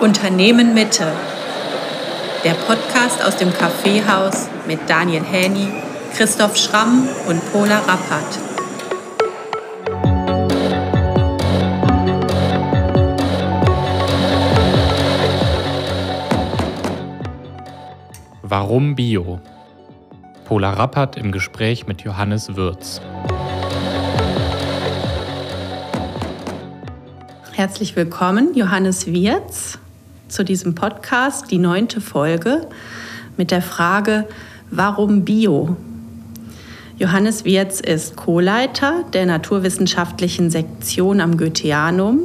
Unternehmen Mitte. Der Podcast aus dem Kaffeehaus mit Daniel Häni, Christoph Schramm und Pola Rappert. Warum Bio? Pola Rappert im Gespräch mit Johannes Würz. Herzlich willkommen, Johannes Wirz, zu diesem Podcast, die neunte Folge mit der Frage, warum Bio? Johannes Wirz ist Co-Leiter der naturwissenschaftlichen Sektion am Goetheanum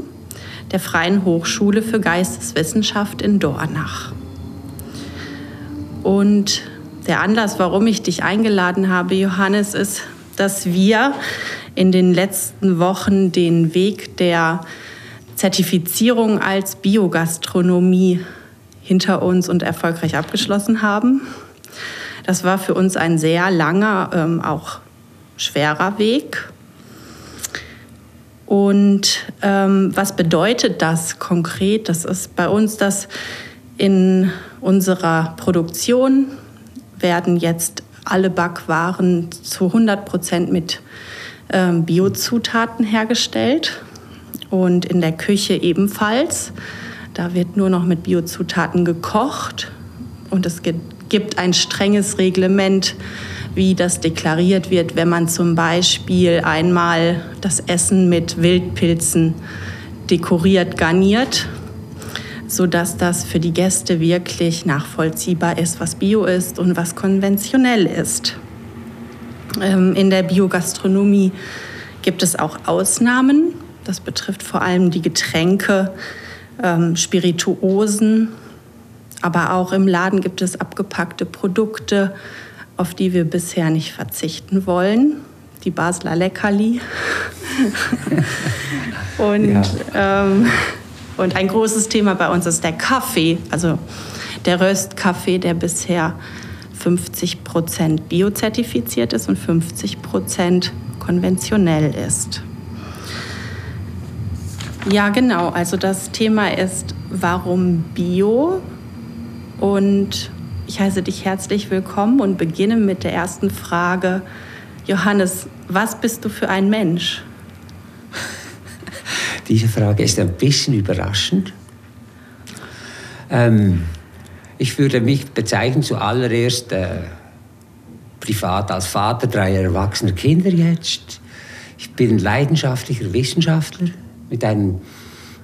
der Freien Hochschule für Geisteswissenschaft in Dornach. Und der Anlass, warum ich dich eingeladen habe, Johannes, ist, dass wir in den letzten Wochen den Weg der Zertifizierung als Biogastronomie hinter uns und erfolgreich abgeschlossen haben. Das war für uns ein sehr langer, ähm, auch schwerer Weg. Und ähm, was bedeutet das konkret? Das ist bei uns, dass in unserer Produktion werden jetzt alle Backwaren zu 100 Prozent mit ähm, Biozutaten hergestellt und in der Küche ebenfalls. Da wird nur noch mit Biozutaten gekocht und es gibt ein strenges Reglement, wie das deklariert wird, wenn man zum Beispiel einmal das Essen mit Wildpilzen dekoriert, garniert, sodass das für die Gäste wirklich nachvollziehbar ist, was Bio ist und was konventionell ist. Ähm, in der Biogastronomie gibt es auch Ausnahmen. Das betrifft vor allem die Getränke, ähm, Spirituosen, aber auch im Laden gibt es abgepackte Produkte, auf die wir bisher nicht verzichten wollen. Die Basler Leckerli. und, ja. ähm, und ein großes Thema bei uns ist der Kaffee, also der Röstkaffee, der bisher 50 Prozent biozertifiziert ist und 50 Prozent konventionell ist. Ja, genau. Also das Thema ist, warum Bio? Und ich heiße dich herzlich willkommen und beginne mit der ersten Frage. Johannes, was bist du für ein Mensch? Diese Frage ist ein bisschen überraschend. Ähm, ich würde mich bezeichnen zuallererst äh, privat als Vater dreier erwachsener Kinder jetzt. Ich bin leidenschaftlicher Wissenschaftler mit einem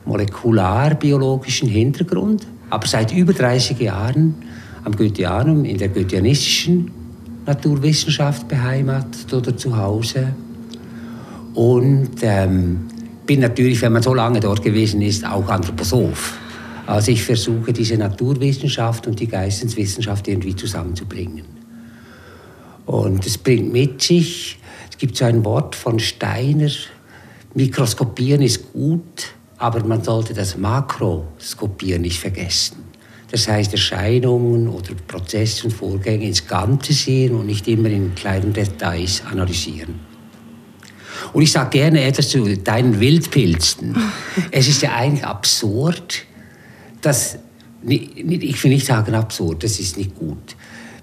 molekularbiologischen Hintergrund, aber seit über 30 Jahren am Goetheanum in der goetheanistischen Naturwissenschaft beheimatet oder zu Hause. Und ähm, bin natürlich, wenn man so lange dort gewesen ist, auch Anthroposoph. Also ich versuche diese Naturwissenschaft und die Geisteswissenschaft irgendwie zusammenzubringen. Und es bringt mit sich, es gibt so ein Wort von Steiner, Mikroskopieren ist gut, aber man sollte das Makroskopieren nicht vergessen. Das heißt, Erscheinungen oder Prozesse und Vorgänge ins Ganze sehen und nicht immer in kleinen Details analysieren. Und ich sage gerne etwas zu deinen Wildpilzen. es ist ja eigentlich absurd, dass, ich will nicht sagen absurd, das ist nicht gut.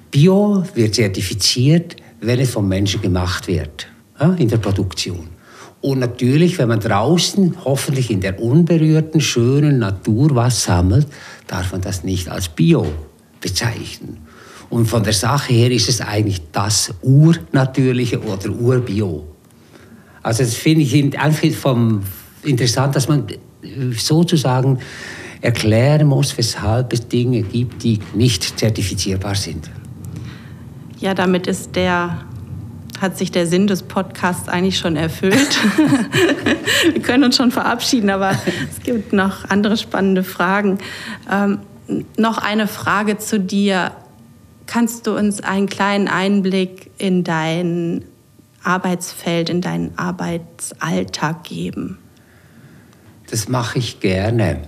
Bio wird zertifiziert, wenn es vom Menschen gemacht wird, in der Produktion. Und natürlich, wenn man draußen hoffentlich in der unberührten, schönen Natur was sammelt, darf man das nicht als Bio bezeichnen. Und von der Sache her ist es eigentlich das Urnatürliche oder Urbio. Also das finde ich einfach vom, interessant, dass man sozusagen erklären muss, weshalb es Dinge gibt, die nicht zertifizierbar sind. Ja, damit ist der hat sich der Sinn des Podcasts eigentlich schon erfüllt. Wir können uns schon verabschieden, aber es gibt noch andere spannende Fragen. Ähm, noch eine Frage zu dir. Kannst du uns einen kleinen Einblick in dein Arbeitsfeld, in deinen Arbeitsalltag geben? Das mache ich gerne.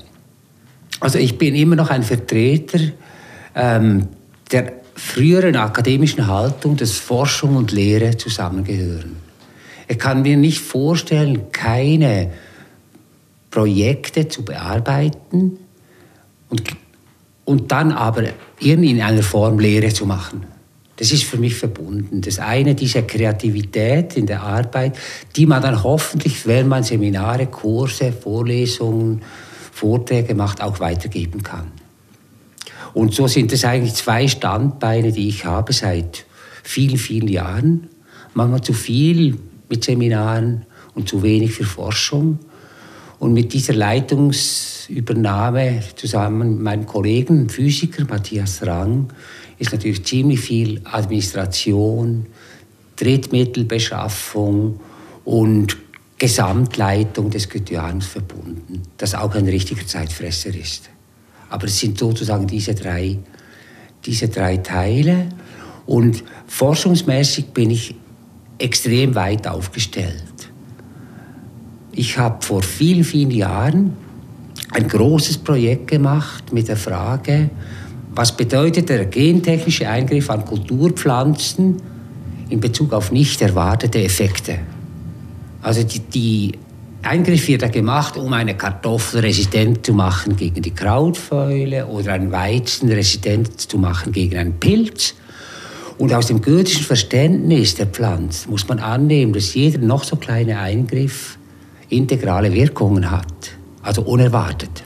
Also ich bin immer noch ein Vertreter ähm, der früheren akademischen Haltung, dass Forschung und Lehre zusammengehören. Ich kann mir nicht vorstellen, keine Projekte zu bearbeiten und, und dann aber in einer Form Lehre zu machen. Das ist für mich verbunden. Das eine, diese Kreativität in der Arbeit, die man dann hoffentlich, wenn man Seminare, Kurse, Vorlesungen, Vorträge macht, auch weitergeben kann. Und so sind es eigentlich zwei Standbeine, die ich habe seit vielen, vielen Jahren. Manchmal zu viel mit Seminaren und zu wenig für Forschung. Und mit dieser Leitungsübernahme zusammen mit meinem Kollegen, Physiker Matthias Rang, ist natürlich ziemlich viel Administration, Drittmittelbeschaffung und Gesamtleitung des Goetheanums verbunden, das auch ein richtiger Zeitfresser ist. Aber es sind sozusagen diese drei, diese drei Teile. Und forschungsmäßig bin ich extrem weit aufgestellt. Ich habe vor vielen, vielen Jahren ein großes Projekt gemacht mit der Frage, was bedeutet der gentechnische Eingriff an Kulturpflanzen in Bezug auf nicht erwartete Effekte? Also die, die Eingriff wird ja gemacht, um eine Kartoffel resistent zu machen gegen die Krautfäule oder einen Weizen resistent zu machen gegen einen Pilz. Und aus dem goethischen Verständnis der Pflanze muss man annehmen, dass jeder noch so kleine Eingriff integrale Wirkungen hat, also unerwartet.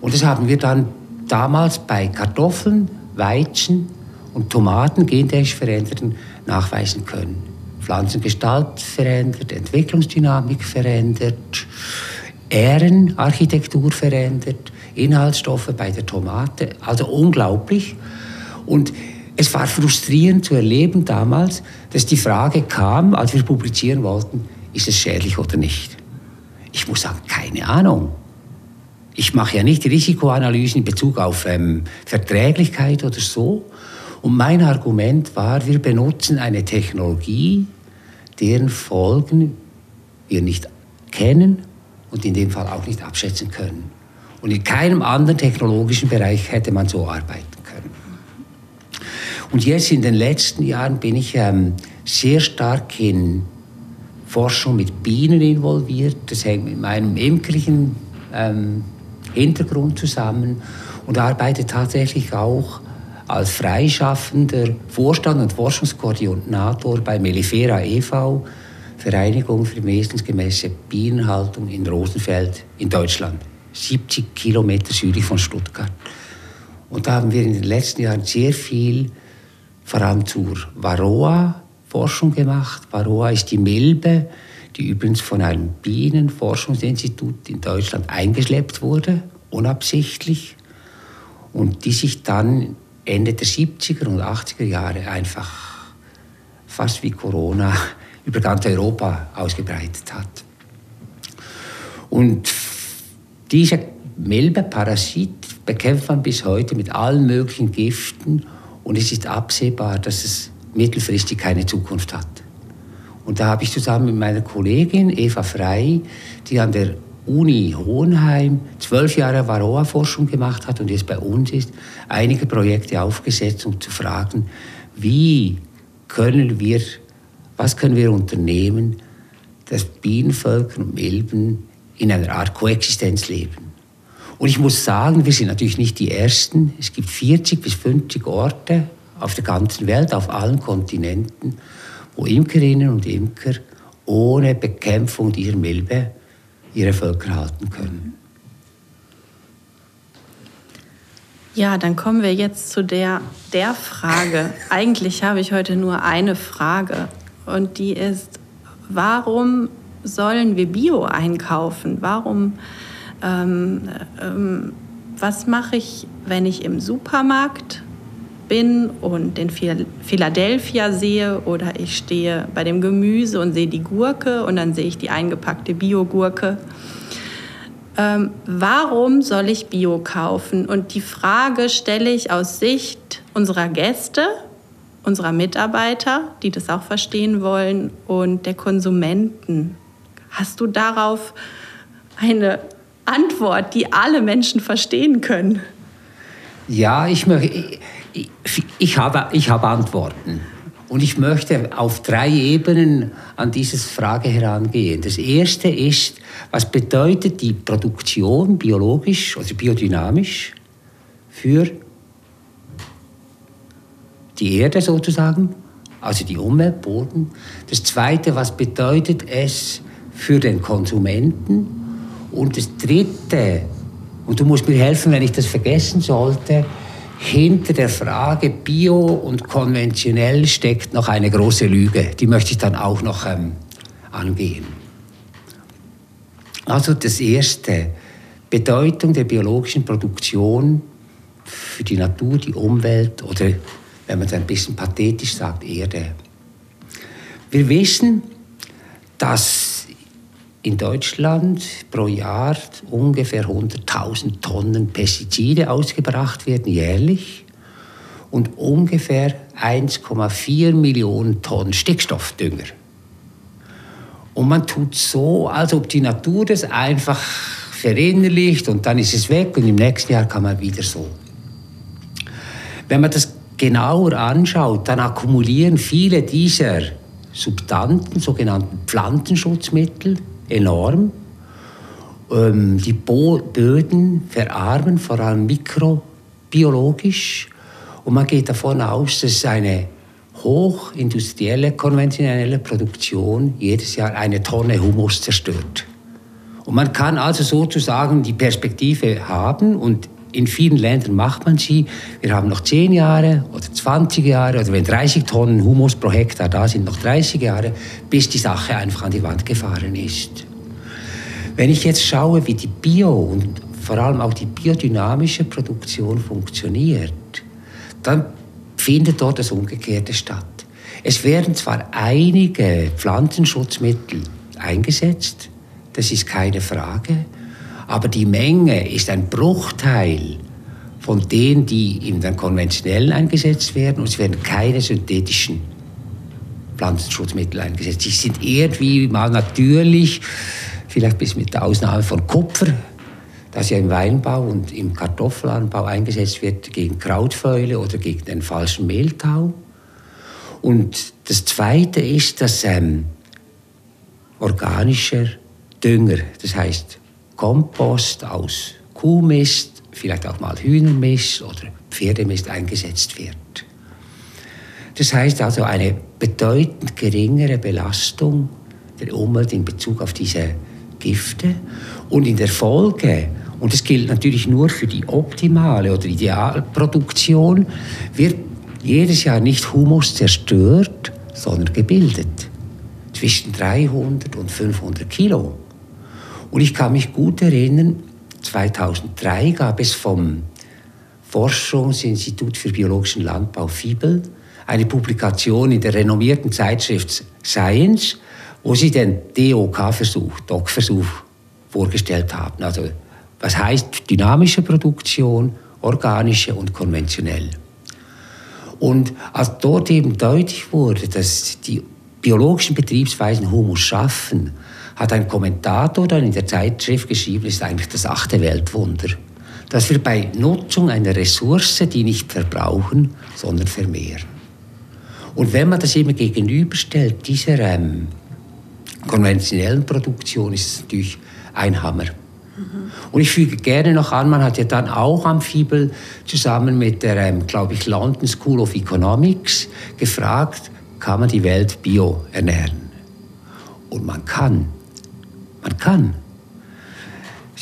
Und das haben wir dann damals bei Kartoffeln, Weizen und Tomaten gentechnisch veränderten nachweisen können. Pflanzengestalt verändert, Entwicklungsdynamik verändert, Ährenarchitektur verändert, Inhaltsstoffe bei der Tomate, also unglaublich. Und es war frustrierend zu erleben damals, dass die Frage kam, als wir publizieren wollten, ist es schädlich oder nicht? Ich muss sagen, keine Ahnung. Ich mache ja nicht Risikoanalysen in Bezug auf ähm, Verträglichkeit oder so. Und mein Argument war, wir benutzen eine Technologie, deren Folgen wir nicht kennen und in dem Fall auch nicht abschätzen können. Und in keinem anderen technologischen Bereich hätte man so arbeiten können. Und jetzt in den letzten Jahren bin ich ähm, sehr stark in Forschung mit Bienen involviert. Das hängt mit meinem imkerlichen ähm, Hintergrund zusammen und arbeite tatsächlich auch als freischaffender Vorstand und Forschungskoordinator bei Melifera e.V., Vereinigung für wesensgemäße Bienenhaltung in Rosenfeld in Deutschland, 70 Kilometer südlich von Stuttgart. Und da haben wir in den letzten Jahren sehr viel vor allem zur Varroa Forschung gemacht. Varroa ist die Milbe, die übrigens von einem Bienenforschungsinstitut in Deutschland eingeschleppt wurde, unabsichtlich, und die sich dann Ende der 70er und 80er Jahre einfach fast wie Corona über ganz Europa ausgebreitet hat. Und dieser Milbe-Parasit bekämpft man bis heute mit allen möglichen Giften und es ist absehbar, dass es mittelfristig keine Zukunft hat. Und da habe ich zusammen mit meiner Kollegin Eva Frey, die an der Uni Hohenheim zwölf Jahre Varroa-Forschung gemacht hat und jetzt bei uns ist, einige Projekte aufgesetzt, um zu fragen, wie können wir, was können wir unternehmen, dass Bienenvölker und Milben in einer Art Koexistenz leben. Und ich muss sagen, wir sind natürlich nicht die Ersten. Es gibt 40 bis 50 Orte auf der ganzen Welt, auf allen Kontinenten, wo Imkerinnen und Imker ohne Bekämpfung dieser Milbe ihre Völker halten können. Ja, dann kommen wir jetzt zu der, der Frage. Eigentlich habe ich heute nur eine Frage und die ist, warum sollen wir Bio einkaufen? Warum, ähm, ähm, was mache ich, wenn ich im Supermarkt bin und den Philadelphia sehe oder ich stehe bei dem Gemüse und sehe die Gurke und dann sehe ich die eingepackte Biogurke. Ähm, warum soll ich Bio kaufen? Und die Frage stelle ich aus Sicht unserer Gäste, unserer Mitarbeiter, die das auch verstehen wollen, und der Konsumenten. Hast du darauf eine Antwort, die alle Menschen verstehen können? Ja, ich ich, habe, ich habe Antworten. Und ich möchte auf drei Ebenen an diese Frage herangehen. Das erste ist, was bedeutet die Produktion biologisch, also biodynamisch? für die Erde sozusagen, also die Umwelt, Boden. Das Zweite, was bedeutet es für den Konsumenten? Und das Dritte, und du musst mir helfen, wenn ich das vergessen sollte, hinter der Frage Bio und konventionell steckt noch eine große Lüge. Die möchte ich dann auch noch ähm, angehen. Also das Erste, Bedeutung der biologischen Produktion für die Natur, die Umwelt oder, wenn man es ein bisschen pathetisch sagt, Erde. Wir wissen, dass in Deutschland pro Jahr ungefähr 100.000 Tonnen Pestizide ausgebracht werden jährlich und ungefähr 1,4 Millionen Tonnen Stickstoffdünger. Und man tut so, als ob die Natur das einfach verinnerlicht und dann ist es weg und im nächsten Jahr kann man wieder so. Wenn man das genauer anschaut, dann akkumulieren viele dieser Substanten, sogenannten Pflanzenschutzmittel, enorm. Ähm, die Böden verarmen, vor allem mikrobiologisch. Und man geht davon aus, dass eine hochindustrielle, konventionelle Produktion jedes Jahr eine Tonne Humus zerstört. Und man kann also sozusagen die Perspektive haben und in vielen Ländern macht man sie. Wir haben noch 10 Jahre oder 20 Jahre oder wenn 30 Tonnen Humus pro Hektar da sind, noch 30 Jahre, bis die Sache einfach an die Wand gefahren ist. Wenn ich jetzt schaue, wie die Bio und vor allem auch die biodynamische Produktion funktioniert, dann findet dort das Umgekehrte statt. Es werden zwar einige Pflanzenschutzmittel eingesetzt, das ist keine Frage, aber die Menge ist ein Bruchteil von denen, die in den konventionellen eingesetzt werden und es werden keine synthetischen Pflanzenschutzmittel eingesetzt. Sie sind irgendwie mal natürlich, vielleicht bis mit der Ausnahme von Kupfer, das ja im Weinbau und im Kartoffelanbau eingesetzt wird gegen Krautfäule oder gegen den falschen Mehltau. Und das Zweite ist, dass ähm, organischer Dünger, das heißt Kompost aus Kuhmist, vielleicht auch mal Hühnermist oder Pferdemist eingesetzt wird. Das heißt also eine bedeutend geringere Belastung der Umwelt in Bezug auf diese Gifte und in der Folge, und das gilt natürlich nur für die optimale oder Idealproduktion, wird jedes Jahr nicht Humus zerstört, sondern gebildet. Zwischen 300 und 500 Kilo. Und ich kann mich gut erinnern, 2003 gab es vom Forschungsinstitut für biologischen Landbau FIBEL eine Publikation in der renommierten Zeitschrift Science, wo sie den DOK-Versuch, DOC-Versuch vorgestellt haben. Also was heißt dynamische Produktion, organische und konventionell. Und als dort eben deutlich wurde, dass die biologischen Betriebsweisen Humus schaffen, hat ein Kommentator dann in der Zeitschrift geschrieben, ist eigentlich das achte Weltwunder, dass wir bei Nutzung einer Ressource die nicht verbrauchen, sondern vermehren. Und wenn man das immer gegenüberstellt, dieser ähm, konventionellen Produktion, ist es natürlich ein Hammer. Und ich füge gerne noch an, man hat ja dann auch am Fibel zusammen mit der, ähm, glaube ich, London School of Economics gefragt, kann man die Welt bio ernähren? Und man kann. Man kann.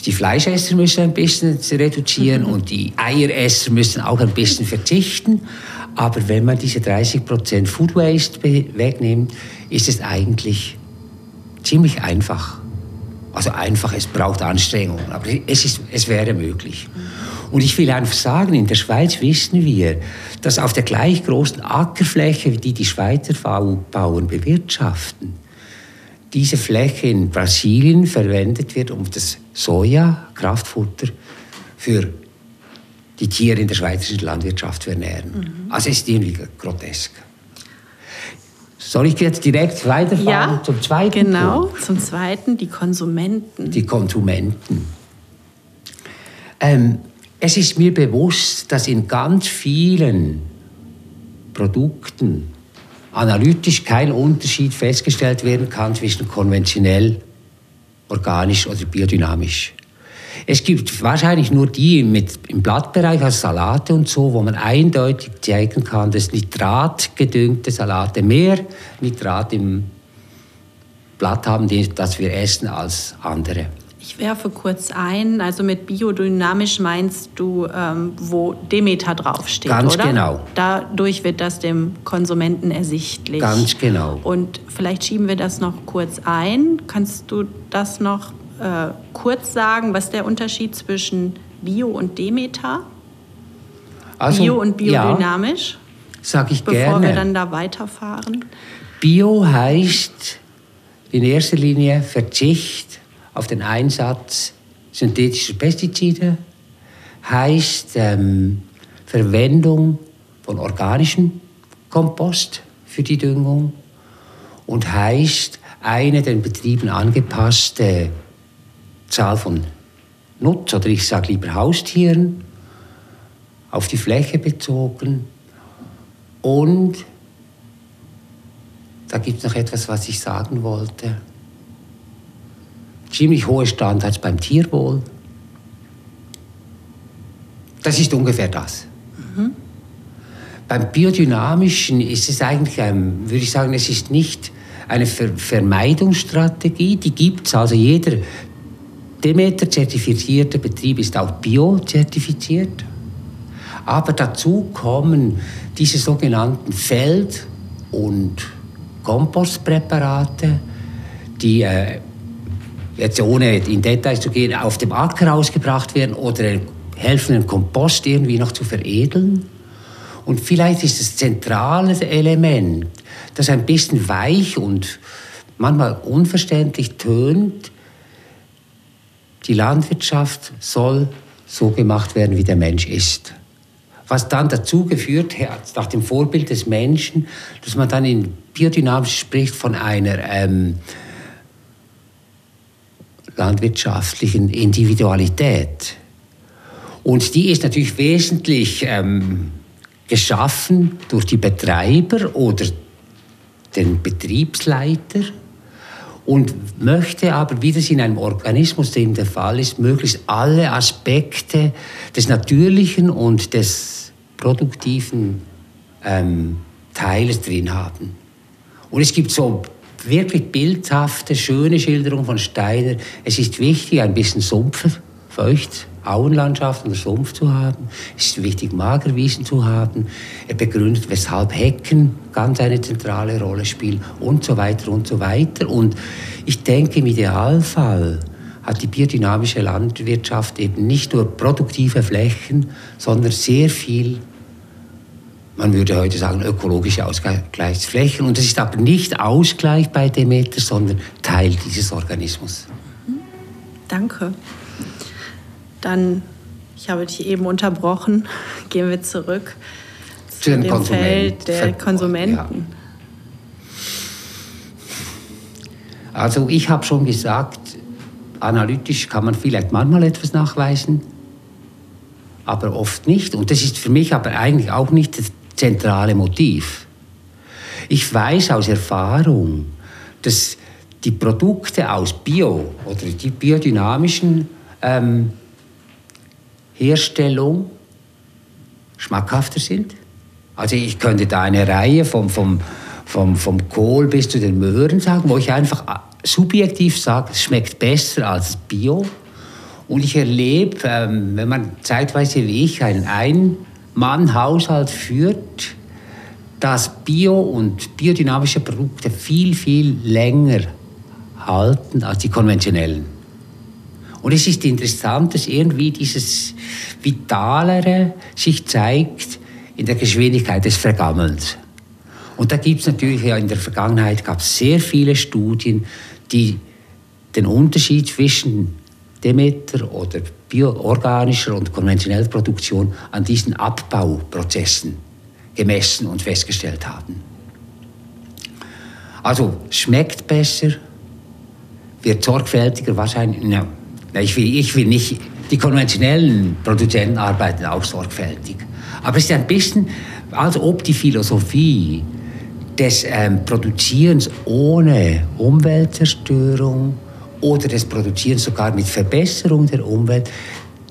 Die Fleischesser müssen ein bisschen reduzieren und die Eieresser müssen auch ein bisschen verzichten. Aber wenn man diese 30% Food Waste wegnimmt, ist es eigentlich ziemlich einfach. Also einfach, es braucht Anstrengungen, aber es, ist, es wäre möglich. Und ich will einfach sagen, in der Schweiz wissen wir, dass auf der gleich großen Ackerfläche, die die Schweizer Bauern bewirtschaften, diese Fläche in Brasilien verwendet wird, um das Soja, Kraftfutter, für die Tiere in der schweizerischen Landwirtschaft zu ernähren. Mhm. Also es ist irgendwie grotesk. Soll ich jetzt direkt weiterfahren ja, zum zweiten? Genau, Punkt? zum zweiten die Konsumenten. Die Konsumenten. Ähm, es ist mir bewusst, dass in ganz vielen Produkten analytisch kein Unterschied festgestellt werden kann zwischen konventionell, organisch oder biodynamisch. Es gibt wahrscheinlich nur die mit, im Blattbereich, also Salate und so, wo man eindeutig zeigen kann, dass nitratgedüngte Salate mehr Nitrat im Blatt haben, das wir essen, als andere. Ich werfe kurz ein, also mit biodynamisch meinst du, ähm, wo Demeter draufsteht, Ganz oder? genau. Dadurch wird das dem Konsumenten ersichtlich. Ganz genau. Und vielleicht schieben wir das noch kurz ein. Kannst du das noch äh, kurz sagen, was der Unterschied zwischen Bio und Demeter? Also, Bio und biodynamisch? Ja, sag ich bevor gerne. Bevor wir dann da weiterfahren. Bio heißt in erster Linie Verzicht auf den Einsatz synthetischer Pestizide, heißt ähm, Verwendung von organischem Kompost für die Düngung und heißt eine den Betrieben angepasste Zahl von Nutz- oder ich sage lieber Haustieren auf die Fläche bezogen. Und da gibt es noch etwas, was ich sagen wollte ziemlich hohe Standards beim Tierwohl. Das ist ungefähr das. Mhm. Beim Biodynamischen ist es eigentlich, ähm, würde ich sagen, es ist nicht eine Ver Vermeidungsstrategie, die gibt es. Also jeder Demeter-zertifizierte Betrieb ist auch bio-zertifiziert. Aber dazu kommen diese sogenannten Feld- und Kompostpräparate, die äh, jetzt ohne in Details zu gehen, auf dem Acker ausgebracht werden oder helfen, den Kompost irgendwie noch zu veredeln. Und vielleicht ist das zentrale Element, das ein bisschen weich und manchmal unverständlich tönt, die Landwirtschaft soll so gemacht werden, wie der Mensch ist. Was dann dazu geführt hat, nach dem Vorbild des Menschen, dass man dann in Biodynamik spricht von einer ähm, landwirtschaftlichen Individualität. Und die ist natürlich wesentlich ähm, geschaffen durch die Betreiber oder den Betriebsleiter und möchte aber, wie das in einem Organismus dem der Fall ist, möglichst alle Aspekte des natürlichen und des produktiven ähm, Teiles drin haben. Und es gibt so wirklich bildhafte, schöne Schilderung von Steiner. Es ist wichtig, ein bisschen Sumpf, feucht, Auenlandschaft und Sumpf zu haben. Es ist wichtig, Magerwiesen zu haben. Er begründet, weshalb Hecken ganz eine zentrale Rolle spielen und so weiter und so weiter. Und ich denke, im Idealfall hat die biodynamische Landwirtschaft eben nicht nur produktive Flächen, sondern sehr viel man würde heute sagen, ökologische Ausgleichsflächen. Und es ist aber nicht Ausgleich bei Demeter, sondern Teil dieses Organismus. Danke. Dann, ich habe dich eben unterbrochen, gehen wir zurück zu, zu dem Feld der Ver Konsumenten. Ja. Also ich habe schon gesagt, analytisch kann man vielleicht manchmal etwas nachweisen, aber oft nicht. Und das ist für mich aber eigentlich auch nicht zentrale Motiv. Ich weiß aus Erfahrung, dass die Produkte aus Bio oder die biodynamischen ähm, Herstellung schmackhafter sind. Also ich könnte da eine Reihe vom, vom, vom, vom Kohl bis zu den Möhren sagen, wo ich einfach äh, subjektiv sage, es schmeckt besser als Bio. Und ich erlebe, ähm, wenn man zeitweise wie ich einen Ein Mann Haushalt führt, dass Bio- und biodynamische Produkte viel, viel länger halten als die konventionellen. Und es ist interessant, dass irgendwie dieses Vitalere sich zeigt in der Geschwindigkeit des Vergammelns. Und da gibt es natürlich, ja, in der Vergangenheit gab sehr viele Studien, die den Unterschied zwischen Demeter oder bioorganischer und konventioneller Produktion an diesen Abbauprozessen gemessen und festgestellt haben. Also schmeckt besser, wird sorgfältiger wahrscheinlich. Na, ich, will, ich will nicht, die konventionellen Produzenten arbeiten auch sorgfältig. Aber es ist ein bisschen, als ob die Philosophie des ähm, Produzierens ohne Umweltzerstörung, oder das Produzieren sogar mit Verbesserung der Umwelt,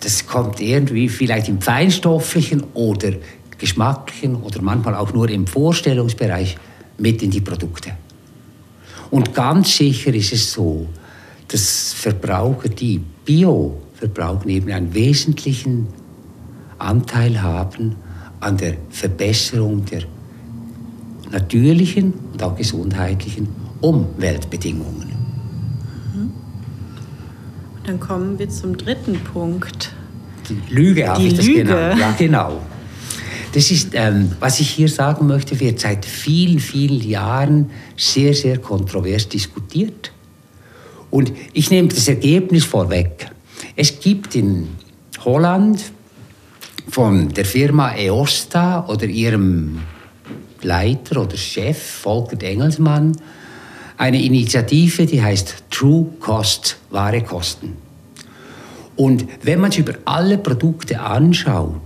das kommt irgendwie vielleicht im feinstofflichen oder geschmacklichen oder manchmal auch nur im Vorstellungsbereich mit in die Produkte. Und ganz sicher ist es so, dass Verbraucher, die Bio verbrauchen, eben einen wesentlichen Anteil haben an der Verbesserung der natürlichen und auch gesundheitlichen Umweltbedingungen. Dann kommen wir zum dritten Punkt. Die Lüge habe ich das Lüge. genannt. Ja, genau. Das ist, ähm, was ich hier sagen möchte, wird seit vielen, vielen Jahren sehr, sehr kontrovers diskutiert. Und ich nehme das Ergebnis vorweg. Es gibt in Holland von der Firma EOSTA oder ihrem Leiter oder Chef Volker Engelsmann eine Initiative, die heißt True Cost, wahre Kosten. Und wenn man sich über alle Produkte anschaut,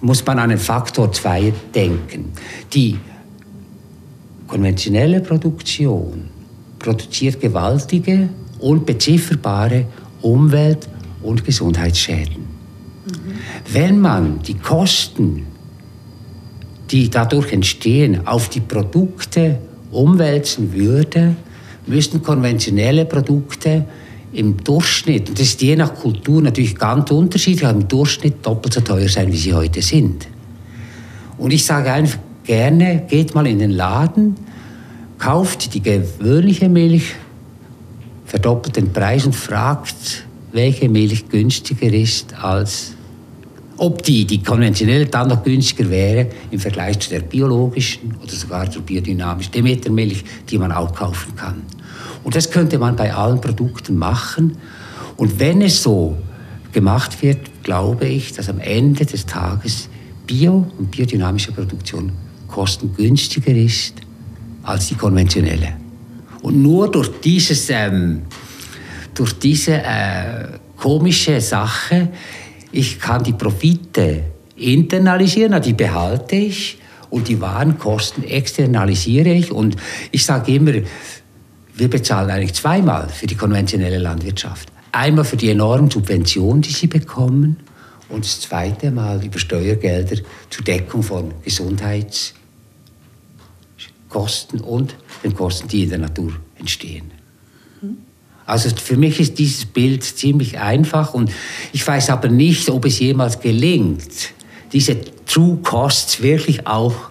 muss man an den Faktor 2 denken. Die konventionelle Produktion produziert gewaltige, unbezifferbare Umwelt- und Gesundheitsschäden. Mhm. Wenn man die Kosten, die dadurch entstehen, auf die Produkte umwälzen würde, müssten konventionelle Produkte im Durchschnitt, und das ist je nach Kultur natürlich ganz unterschiedlich, aber im Durchschnitt doppelt so teuer sein, wie sie heute sind. Und ich sage einfach gerne, geht mal in den Laden, kauft die gewöhnliche Milch, verdoppelt den Preis und fragt, welche Milch günstiger ist als ob die, die konventionelle dann noch günstiger wäre im Vergleich zu der biologischen oder sogar zur biodynamischen Demetermilch, die man auch kaufen kann. Und das könnte man bei allen Produkten machen. Und wenn es so gemacht wird, glaube ich, dass am Ende des Tages Bio- und biodynamische Produktion kostengünstiger ist als die konventionelle. Und nur durch, dieses, ähm, durch diese äh, komische Sache, ich kann die Profite internalisieren, die behalte ich und die Warenkosten externalisiere ich. Und ich sage immer, wir bezahlen eigentlich zweimal für die konventionelle Landwirtschaft. Einmal für die enormen Subventionen, die sie bekommen, und das zweite Mal über Steuergelder zur Deckung von Gesundheits- Kosten und den Kosten, die in der Natur entstehen. Also für mich ist dieses Bild ziemlich einfach und ich weiß aber nicht, ob es jemals gelingt, diese True Costs wirklich auch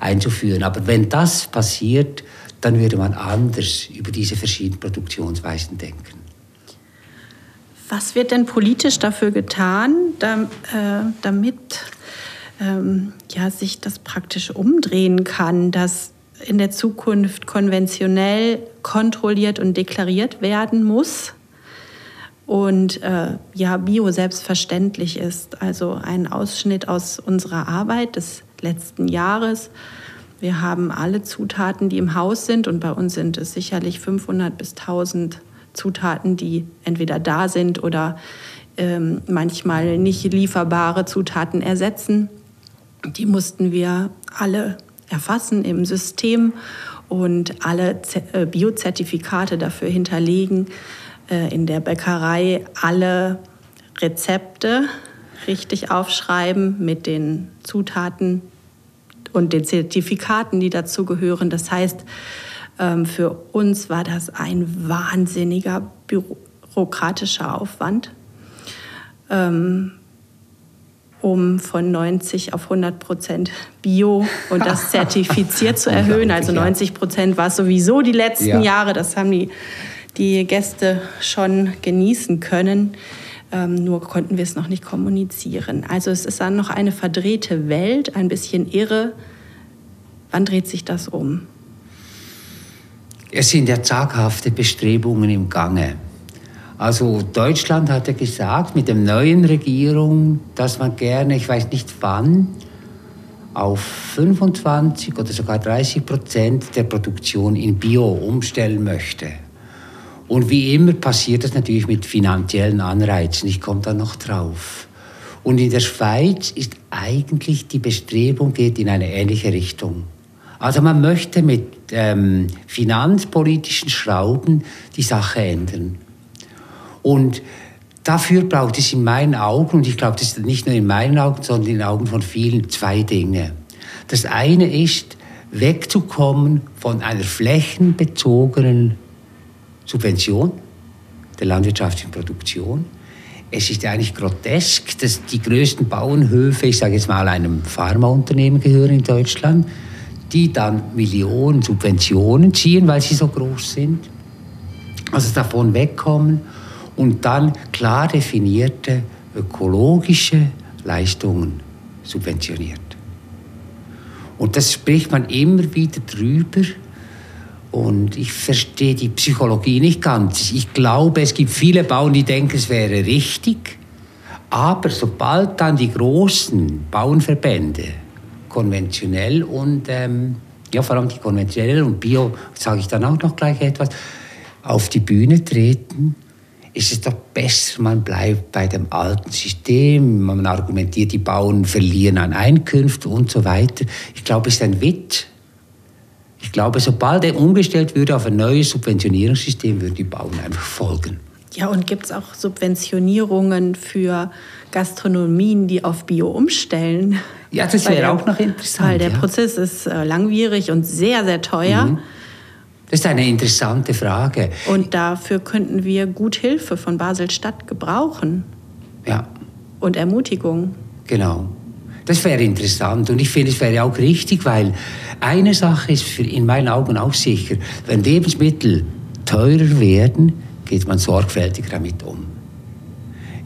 einzuführen. Aber wenn das passiert, dann würde man anders über diese verschiedenen Produktionsweisen denken. Was wird denn politisch dafür getan, äh, damit ähm, ja, sich das praktisch umdrehen kann, dass in der Zukunft konventionell kontrolliert und deklariert werden muss und äh, ja Bio selbstverständlich ist. Also ein Ausschnitt aus unserer Arbeit des letzten Jahres. Wir haben alle Zutaten, die im Haus sind und bei uns sind es sicherlich 500 bis 1000 Zutaten, die entweder da sind oder ähm, manchmal nicht lieferbare Zutaten ersetzen. Die mussten wir alle erfassen im System und alle äh, Biozertifikate dafür hinterlegen. Äh, in der Bäckerei alle Rezepte richtig aufschreiben mit den Zutaten und den Zertifikaten, die dazu gehören. Das heißt, ähm, für uns war das ein wahnsinniger bürokratischer Aufwand. Um von 90 auf 100 Prozent Bio und das zertifiziert zu erhöhen. Also 90 Prozent war es sowieso die letzten ja. Jahre. Das haben die, die Gäste schon genießen können. Ähm, nur konnten wir es noch nicht kommunizieren. Also es ist dann noch eine verdrehte Welt, ein bisschen irre. Wann dreht sich das um? Es sind ja zaghafte Bestrebungen im Gange. Also Deutschland hat ja gesagt mit der neuen Regierung, dass man gerne, ich weiß nicht wann, auf 25 oder sogar 30 Prozent der Produktion in Bio umstellen möchte. Und wie immer passiert das natürlich mit finanziellen Anreizen. Ich komme da noch drauf. Und in der Schweiz ist eigentlich die Bestrebung geht in eine ähnliche Richtung. Also man möchte mit ähm, finanzpolitischen Schrauben die Sache ändern. Und dafür braucht es in meinen Augen, und ich glaube, das ist nicht nur in meinen Augen, sondern in den Augen von vielen, zwei Dinge. Das eine ist, wegzukommen von einer flächenbezogenen Subvention der landwirtschaftlichen Produktion. Es ist eigentlich grotesk, dass die größten Bauernhöfe, ich sage jetzt mal einem Pharmaunternehmen gehören in Deutschland, die dann Millionen Subventionen ziehen, weil sie so groß sind. Also davon wegkommen und dann klar definierte ökologische Leistungen subventioniert. Und das spricht man immer wieder drüber. Und ich verstehe die Psychologie nicht ganz. Ich glaube, es gibt viele Bauern, die denken, es wäre richtig. Aber sobald dann die großen Bauernverbände, konventionell und ähm, ja, vor allem die konventionellen und Bio, sage ich dann auch noch gleich etwas, auf die Bühne treten, ist es doch besser, man bleibt bei dem alten System, man argumentiert, die Bauern verlieren an Einkünften und so weiter. Ich glaube, es ist ein Witz. Ich glaube, sobald er umgestellt würde auf ein neues Subventionierungssystem, würden die Bauern einfach folgen. Ja, und gibt es auch Subventionierungen für Gastronomien, die auf Bio umstellen? Ja, das wäre auch noch interessant. Weil der ja. Prozess ist äh, langwierig und sehr, sehr teuer. Mhm. Das ist eine interessante Frage. Und dafür könnten wir gut Hilfe von Basel-Stadt gebrauchen. Ja. Und Ermutigung. Genau. Das wäre interessant und ich finde, es wäre auch richtig, weil eine Sache ist in meinen Augen auch sicher, wenn Lebensmittel teurer werden, geht man sorgfältig damit um.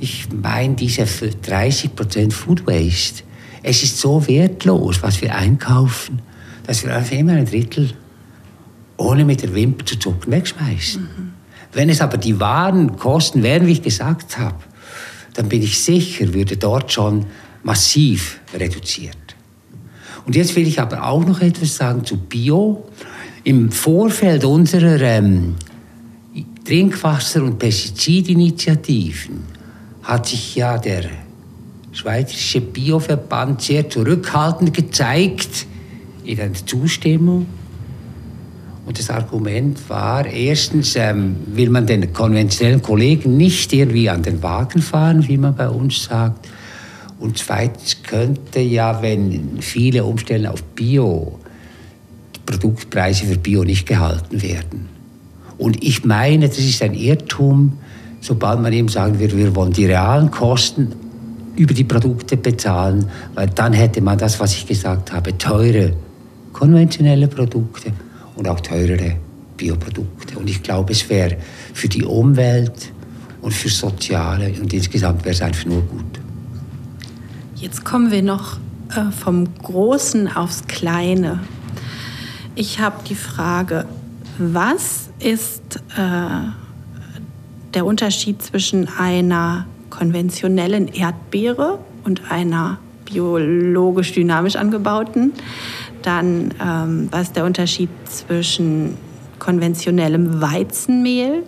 Ich meine, diese 30% Food Waste, es ist so wertlos, was wir einkaufen, dass wir einfach immer ein Drittel ohne mit der Wimper zu zucken wegschmeißen. Mhm. Wenn es aber die wahren Kosten wären, wie ich gesagt habe, dann bin ich sicher, würde dort schon massiv reduziert. Und jetzt will ich aber auch noch etwas sagen zu Bio. Im Vorfeld unserer ähm, Trinkwasser- und Pestizidinitiativen hat sich ja der Schweizerische Bioverband sehr zurückhaltend gezeigt in der Zustimmung. Und das Argument war, erstens ähm, will man den konventionellen Kollegen nicht irgendwie an den Wagen fahren, wie man bei uns sagt. Und zweitens könnte ja, wenn viele umstellen auf Bio, die Produktpreise für Bio nicht gehalten werden. Und ich meine, das ist ein Irrtum, sobald man eben sagen wird, wir wollen die realen Kosten über die Produkte bezahlen, weil dann hätte man das, was ich gesagt habe, teure konventionelle Produkte und auch teurere Bioprodukte. Und ich glaube, es wäre für die Umwelt und für Soziale und insgesamt wäre es einfach nur gut. Jetzt kommen wir noch äh, vom Großen aufs Kleine. Ich habe die Frage, was ist äh, der Unterschied zwischen einer konventionellen Erdbeere und einer biologisch dynamisch angebauten? Dann, ähm, was ist der Unterschied zwischen konventionellem Weizenmehl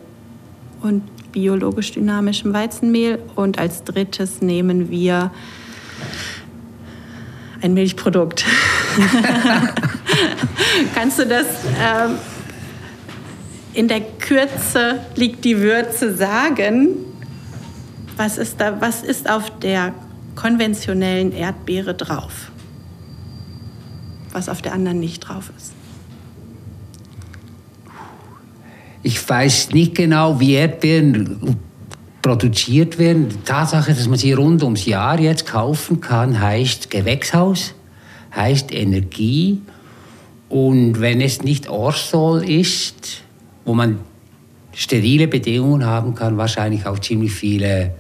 und biologisch dynamischem Weizenmehl? Und als drittes nehmen wir ein Milchprodukt. Kannst du das ähm, in der Kürze liegt die Würze sagen? Was ist, da, was ist auf der konventionellen Erdbeere drauf? Was auf der anderen nicht drauf ist? Ich weiß nicht genau, wie Erdbeeren produziert werden. Die Tatsache, dass man sie rund ums Jahr jetzt kaufen kann, heißt Gewächshaus, heißt Energie. Und wenn es nicht Orsol ist, wo man sterile Bedingungen haben kann, wahrscheinlich auch ziemlich viele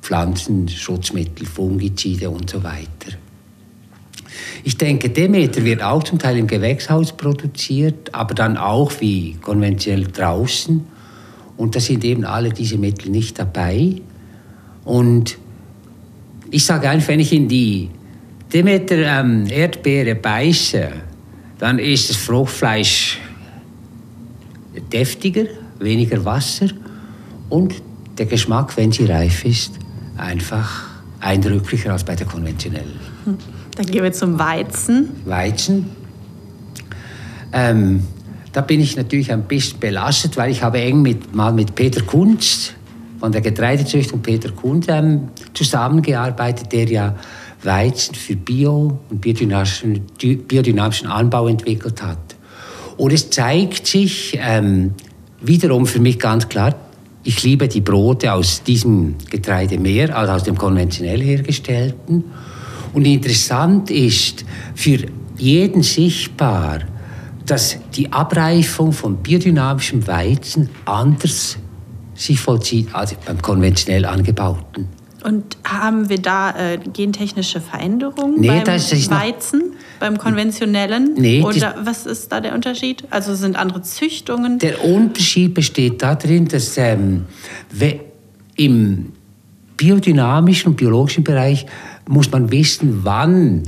Pflanzenschutzmittel, Fungizide und so weiter. Ich denke, Demeter wird auch zum Teil im Gewächshaus produziert, aber dann auch wie konventionell draußen. Und da sind eben alle diese Mittel nicht dabei. Und ich sage einfach, wenn ich in die Demeter ähm, Erdbeere beiße, dann ist das Fruchtfleisch deftiger, weniger Wasser und der Geschmack, wenn sie reif ist, einfach eindrücklicher als bei der konventionellen. Dann gehen wir zum Weizen. Weizen. ähm, da bin ich natürlich ein bisschen belastet, weil ich habe eng mit, mal mit Peter Kunz von der Getreidezüchtung Peter Kunz ähm, zusammengearbeitet, der ja Weizen für Bio- und biodynamischen, biodynamischen Anbau entwickelt hat. Und es zeigt sich ähm, wiederum für mich ganz klar, ich liebe die Brote aus diesem Getreide mehr als aus dem konventionell hergestellten. Und interessant ist für jeden sichtbar, dass die Abreifung von biodynamischem Weizen anders sich vollzieht als beim konventionell angebauten. Und haben wir da äh, gentechnische Veränderungen nee, beim das ist Weizen, beim konventionellen? Nee, Oder was ist da der Unterschied? Also sind andere Züchtungen? Der Unterschied besteht darin, dass ähm, im biodynamischen und biologischen Bereich muss man wissen, wann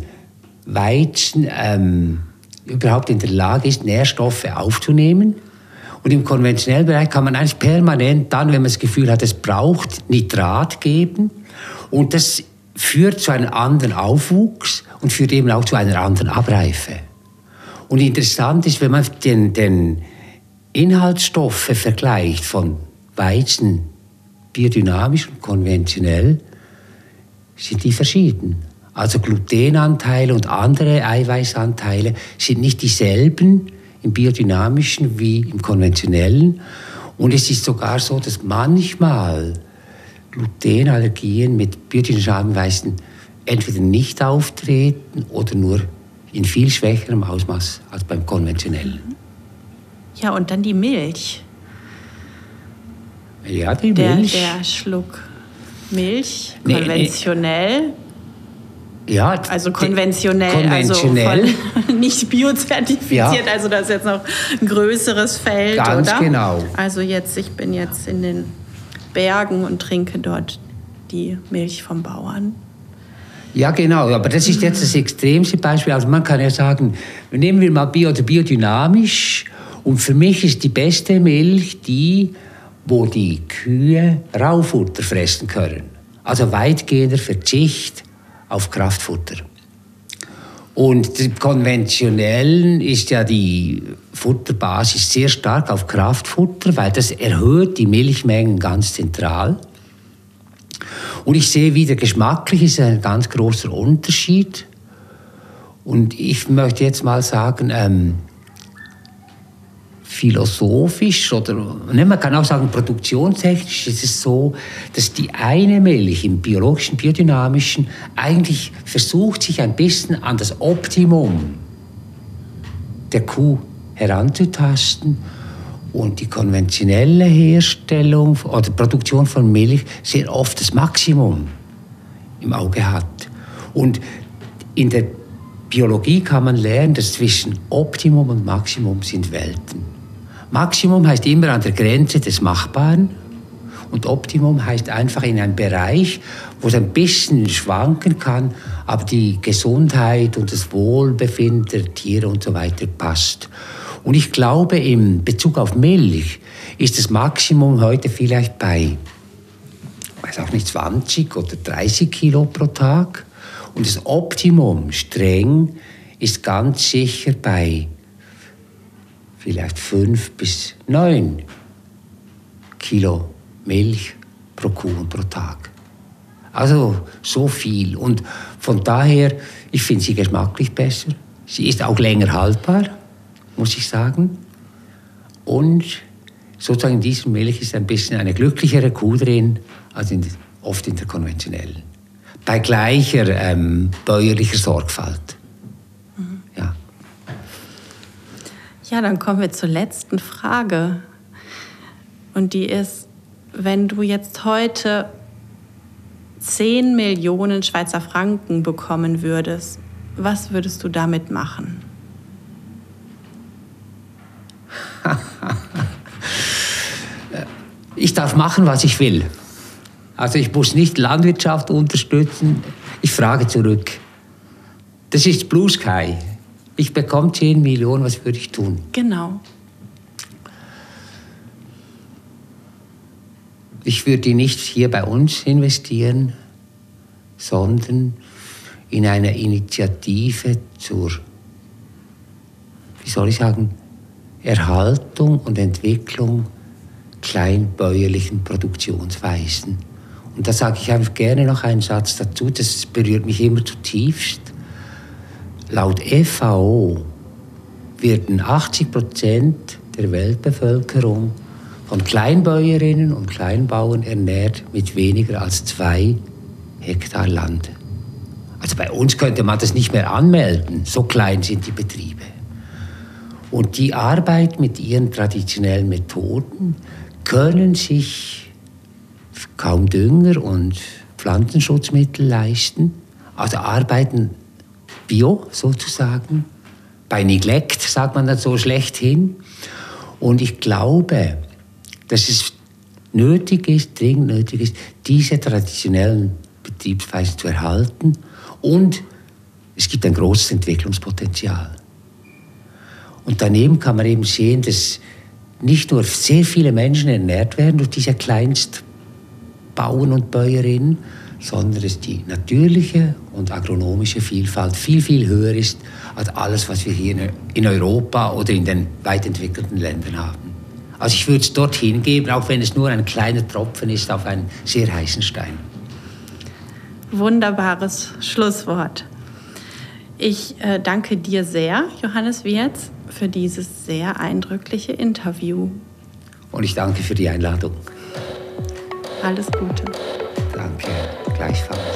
Weizen ähm, überhaupt in der Lage ist, Nährstoffe aufzunehmen. Und im konventionellen Bereich kann man eigentlich permanent dann, wenn man das Gefühl hat, es braucht Nitrat geben. Und das führt zu einem anderen Aufwuchs und führt eben auch zu einer anderen Abreife. Und interessant ist, wenn man den, den Inhaltsstoffe vergleicht von Weizen, biodynamisch und konventionell, sind die verschieden. Also Glutenanteile und andere Eiweißanteile sind nicht dieselben im biodynamischen wie im konventionellen. Und es ist sogar so, dass manchmal Glutenallergien mit biodynamischen Eiweißen entweder nicht auftreten oder nur in viel schwächerem Ausmaß als beim konventionellen. Ja, und dann die Milch. Ja, die der, Milch. Der Schluck Milch, konventionell. Nee, nee. Ja, also konventionell, konventionell. also von nicht biozertifiziert, ja. also das ist jetzt noch ein größeres Feld, Ganz oder? genau. Also jetzt, ich bin jetzt in den Bergen und trinke dort die Milch vom Bauern. Ja, genau, aber das ist jetzt das extremste Beispiel. Also man kann ja sagen, nehmen wir mal Bio oder biodynamisch und für mich ist die beste Milch die, wo die Kühe Raufutter fressen können. Also weitgehender Verzicht auf Kraftfutter. Und im konventionellen ist ja die Futterbasis sehr stark auf Kraftfutter, weil das erhöht die Milchmengen ganz zentral. Und ich sehe wieder, geschmacklich ist ein ganz großer Unterschied. Und ich möchte jetzt mal sagen, ähm, philosophisch oder ne, man kann auch sagen produktionstechnisch ist es so, dass die eine Milch im biologischen, biodynamischen eigentlich versucht, sich ein bisschen an das Optimum der Kuh heranzutasten und die konventionelle Herstellung oder Produktion von Milch sehr oft das Maximum im Auge hat. Und in der Biologie kann man lernen, dass zwischen Optimum und Maximum sind Welten. Maximum heißt immer an der Grenze des Machbaren und Optimum heißt einfach in einem Bereich, wo es ein bisschen schwanken kann, aber die Gesundheit und das Wohlbefinden der Tiere und so weiter passt. Und ich glaube, in Bezug auf Milch ist das Maximum heute vielleicht bei, weiß auch nicht, 20 oder 30 Kilo pro Tag. Und das Optimum streng ist ganz sicher bei vielleicht fünf bis neun Kilo Milch pro Kuh und pro Tag. Also so viel. Und von daher, ich finde sie geschmacklich besser. Sie ist auch länger haltbar, muss ich sagen. Und sozusagen in dieser Milch ist ein bisschen eine glücklichere Kuh drin als in, oft in der konventionellen. Bei gleicher ähm, bäuerlicher Sorgfalt. Ja, dann kommen wir zur letzten Frage. Und die ist, wenn du jetzt heute 10 Millionen Schweizer Franken bekommen würdest, was würdest du damit machen? ich darf machen, was ich will. Also ich muss nicht Landwirtschaft unterstützen. Ich frage zurück. Das ist Blue Sky ich bekomme 10 Millionen, was würde ich tun? Genau. Ich würde die nicht hier bei uns investieren, sondern in eine Initiative zur, wie soll ich sagen, Erhaltung und Entwicklung kleinbäuerlichen Produktionsweisen. Und da sage ich einfach gerne noch einen Satz dazu, das berührt mich immer zutiefst. Laut FAO werden 80 Prozent der Weltbevölkerung von Kleinbäuerinnen und Kleinbauern ernährt mit weniger als zwei Hektar Land. Also bei uns könnte man das nicht mehr anmelden, so klein sind die Betriebe. Und die Arbeit mit ihren traditionellen Methoden können sich kaum Dünger und Pflanzenschutzmittel leisten, also arbeiten bio sozusagen, bei Neglect sagt man das so schlechthin. Und ich glaube, dass es nötig ist, dringend nötig ist, diese traditionellen Betriebsweisen zu erhalten und es gibt ein großes Entwicklungspotenzial. Und daneben kann man eben sehen, dass nicht nur sehr viele Menschen ernährt werden durch diese Kleinstbauern und Bäuerinnen, sondern dass die natürliche und agronomische Vielfalt viel, viel höher ist als alles, was wir hier in Europa oder in den weit entwickelten Ländern haben. Also ich würde es dorthin geben, auch wenn es nur ein kleiner Tropfen ist auf einen sehr heißen Stein. Wunderbares Schlusswort. Ich äh, danke dir sehr, Johannes Wirz, für dieses sehr eindrückliche Interview. Und ich danke für die Einladung. Alles Gute. Danke, gleichfalls.